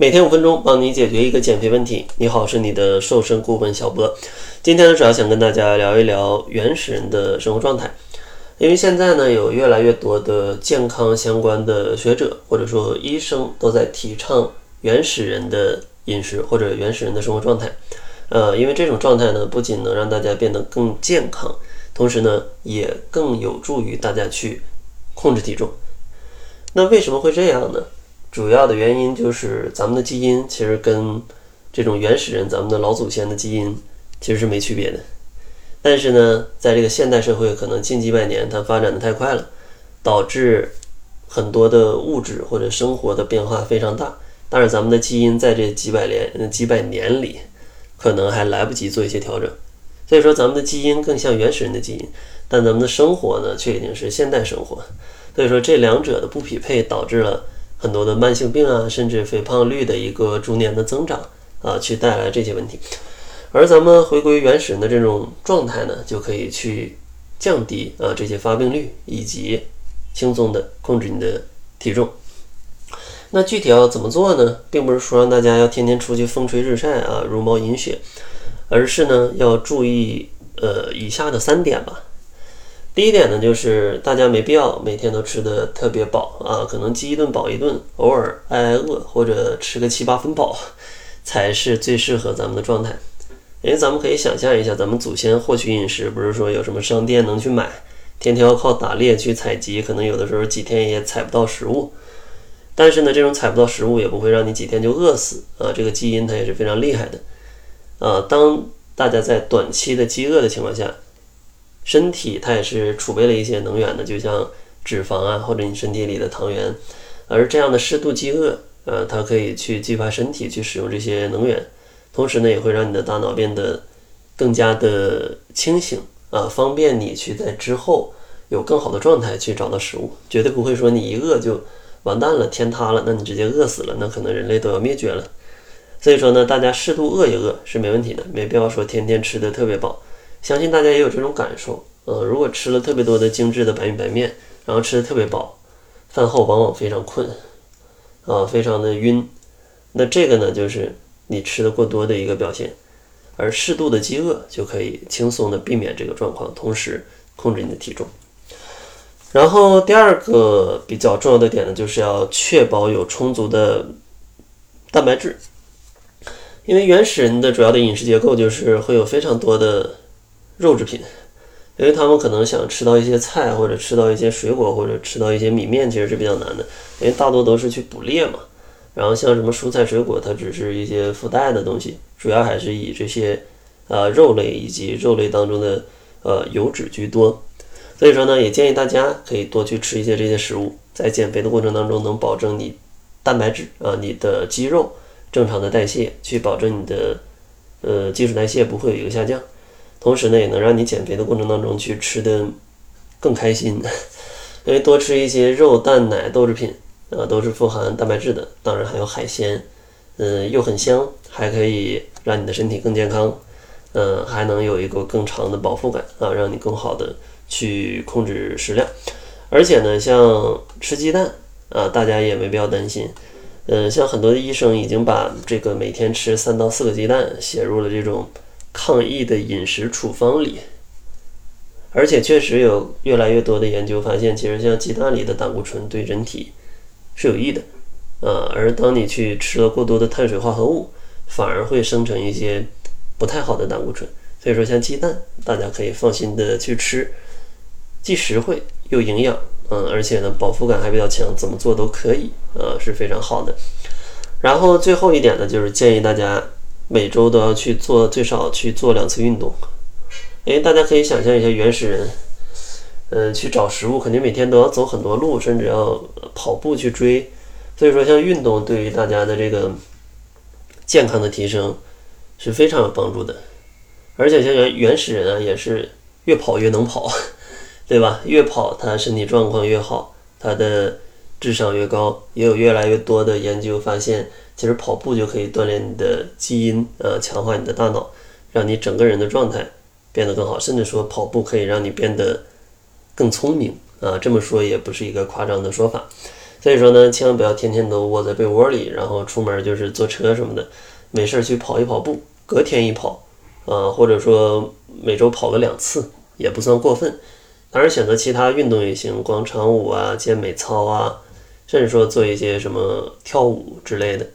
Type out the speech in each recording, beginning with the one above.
每天五分钟，帮你解决一个减肥问题。你好，是你的瘦身顾问小波。今天呢，主要想跟大家聊一聊原始人的生活状态。因为现在呢，有越来越多的健康相关的学者或者说医生都在提倡原始人的饮食或者原始人的生活状态。呃，因为这种状态呢，不仅能让大家变得更健康，同时呢，也更有助于大家去控制体重。那为什么会这样呢？主要的原因就是咱们的基因其实跟这种原始人、咱们的老祖先的基因其实是没区别的。但是呢，在这个现代社会，可能近几百年它发展的太快了，导致很多的物质或者生活的变化非常大。但是咱们的基因在这几百年、几百年里，可能还来不及做一些调整。所以说，咱们的基因更像原始人的基因，但咱们的生活呢，却已经是现代生活。所以说，这两者的不匹配，导致了很多的慢性病啊，甚至肥胖率的一个逐年的增长啊，去带来这些问题。而咱们回归原始的这种状态呢，就可以去降低啊这些发病率，以及轻松的控制你的体重。那具体要怎么做呢？并不是说让大家要天天出去风吹日晒啊，茹毛饮血，而是呢要注意呃以下的三点吧。第一点呢，就是大家没必要每天都吃的特别饱啊，可能饥一顿饱一顿，偶尔挨挨饿或者吃个七八分饱，才是最适合咱们的状态。因为咱们可以想象一下，咱们祖先获取饮食，不是说有什么商店能去买，天天要靠打猎去采集，可能有的时候几天也采不到食物。但是呢，这种采不到食物也不会让你几天就饿死啊，这个基因它也是非常厉害的啊。当大家在短期的饥饿的情况下，身体它也是储备了一些能源的，就像脂肪啊，或者你身体里的糖原。而这样的适度饥饿，呃，它可以去激发身体去使用这些能源。同时呢，也会让你的大脑变得更加的清醒啊，方便你去在之后有更好的状态去找到食物，绝对不会说你一饿就完蛋了，天塌了，那你直接饿死了，那可能人类都要灭绝了。所以说呢，大家适度饿一饿是没问题的，没必要说天天吃的特别饱。相信大家也有这种感受，呃，如果吃了特别多的精致的白米白面，然后吃的特别饱，饭后往往非常困，啊，非常的晕，那这个呢就是。你吃的过多的一个表现，而适度的饥饿就可以轻松的避免这个状况，同时控制你的体重。然后第二个比较重要的点呢，就是要确保有充足的蛋白质，因为原始人的主要的饮食结构就是会有非常多的肉制品，因为他们可能想吃到一些菜或者吃到一些水果或者吃到一些米面，其实是比较难的，因为大多都是去捕猎嘛。然后像什么蔬菜水果，它只是一些附带的东西，主要还是以这些呃肉类以及肉类当中的呃油脂居多。所以说呢，也建议大家可以多去吃一些这些食物，在减肥的过程当中能保证你蛋白质啊、你的肌肉正常的代谢，去保证你的呃基础代谢不会有一个下降。同时呢，也能让你减肥的过程当中去吃的更开心，因为多吃一些肉、蛋、奶、豆制品。呃，都是富含蛋白质的，当然还有海鲜，嗯，又很香，还可以让你的身体更健康，嗯，还能有一个更长的饱腹感啊，让你更好的去控制食量。而且呢，像吃鸡蛋啊，大家也没必要担心，嗯，像很多的医生已经把这个每天吃三到四个鸡蛋写入了这种抗疫的饮食处方里，而且确实有越来越多的研究发现，其实像鸡蛋里的胆固醇对人体。是有益的，呃，而当你去吃了过多的碳水化合物，反而会生成一些不太好的胆固醇。所以说，像鸡蛋，大家可以放心的去吃，既实惠又营养，嗯，而且呢，饱腹感还比较强，怎么做都可以，啊，是非常好的。然后最后一点呢，就是建议大家每周都要去做最少去做两次运动。诶，大家可以想象一下原始人。嗯，去找食物肯定每天都要走很多路，甚至要跑步去追。所以说，像运动对于大家的这个健康的提升是非常有帮助的。而且像原原始人啊，也是越跑越能跑，对吧？越跑他身体状况越好，他的智商越高。也有越来越多的研究发现，其实跑步就可以锻炼你的基因，呃，强化你的大脑，让你整个人的状态变得更好。甚至说跑步可以让你变得。更聪明啊，这么说也不是一个夸张的说法。所以说呢，千万不要天天都窝在被窝里，然后出门就是坐车什么的，没事儿去跑一跑步，隔天一跑，啊，或者说每周跑个两次也不算过分。当然，选择其他运动也行，广场舞啊、健美操啊，甚至说做一些什么跳舞之类的，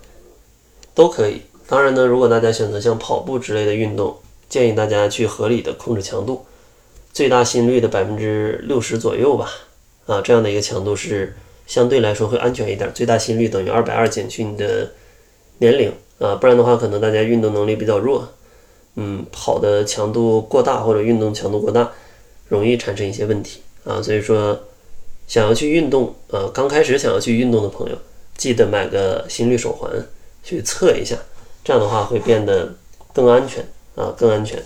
都可以。当然呢，如果大家选择像跑步之类的运动，建议大家去合理的控制强度，最大心率的百分之六十左右吧。啊，这样的一个强度是。相对来说会安全一点，最大心率等于二百二减去你的年龄啊，不然的话可能大家运动能力比较弱，嗯，跑的强度过大或者运动强度过大，容易产生一些问题啊，所以说想要去运动啊，刚开始想要去运动的朋友，记得买个心率手环去测一下，这样的话会变得更安全啊，更安全。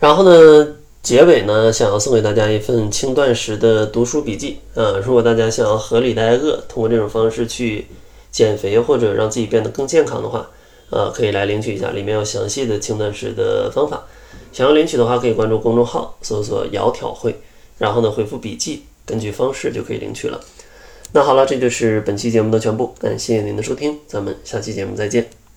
然后呢？结尾呢，想要送给大家一份轻断食的读书笔记啊！如果大家想要合理的挨饿，通过这种方式去减肥或者让自己变得更健康的话，啊，可以来领取一下，里面有详细的轻断食的方法。想要领取的话，可以关注公众号，搜索“窈窕会”，然后呢回复“笔记”，根据方式就可以领取了。那好了，这就是本期节目的全部，感谢您的收听，咱们下期节目再见。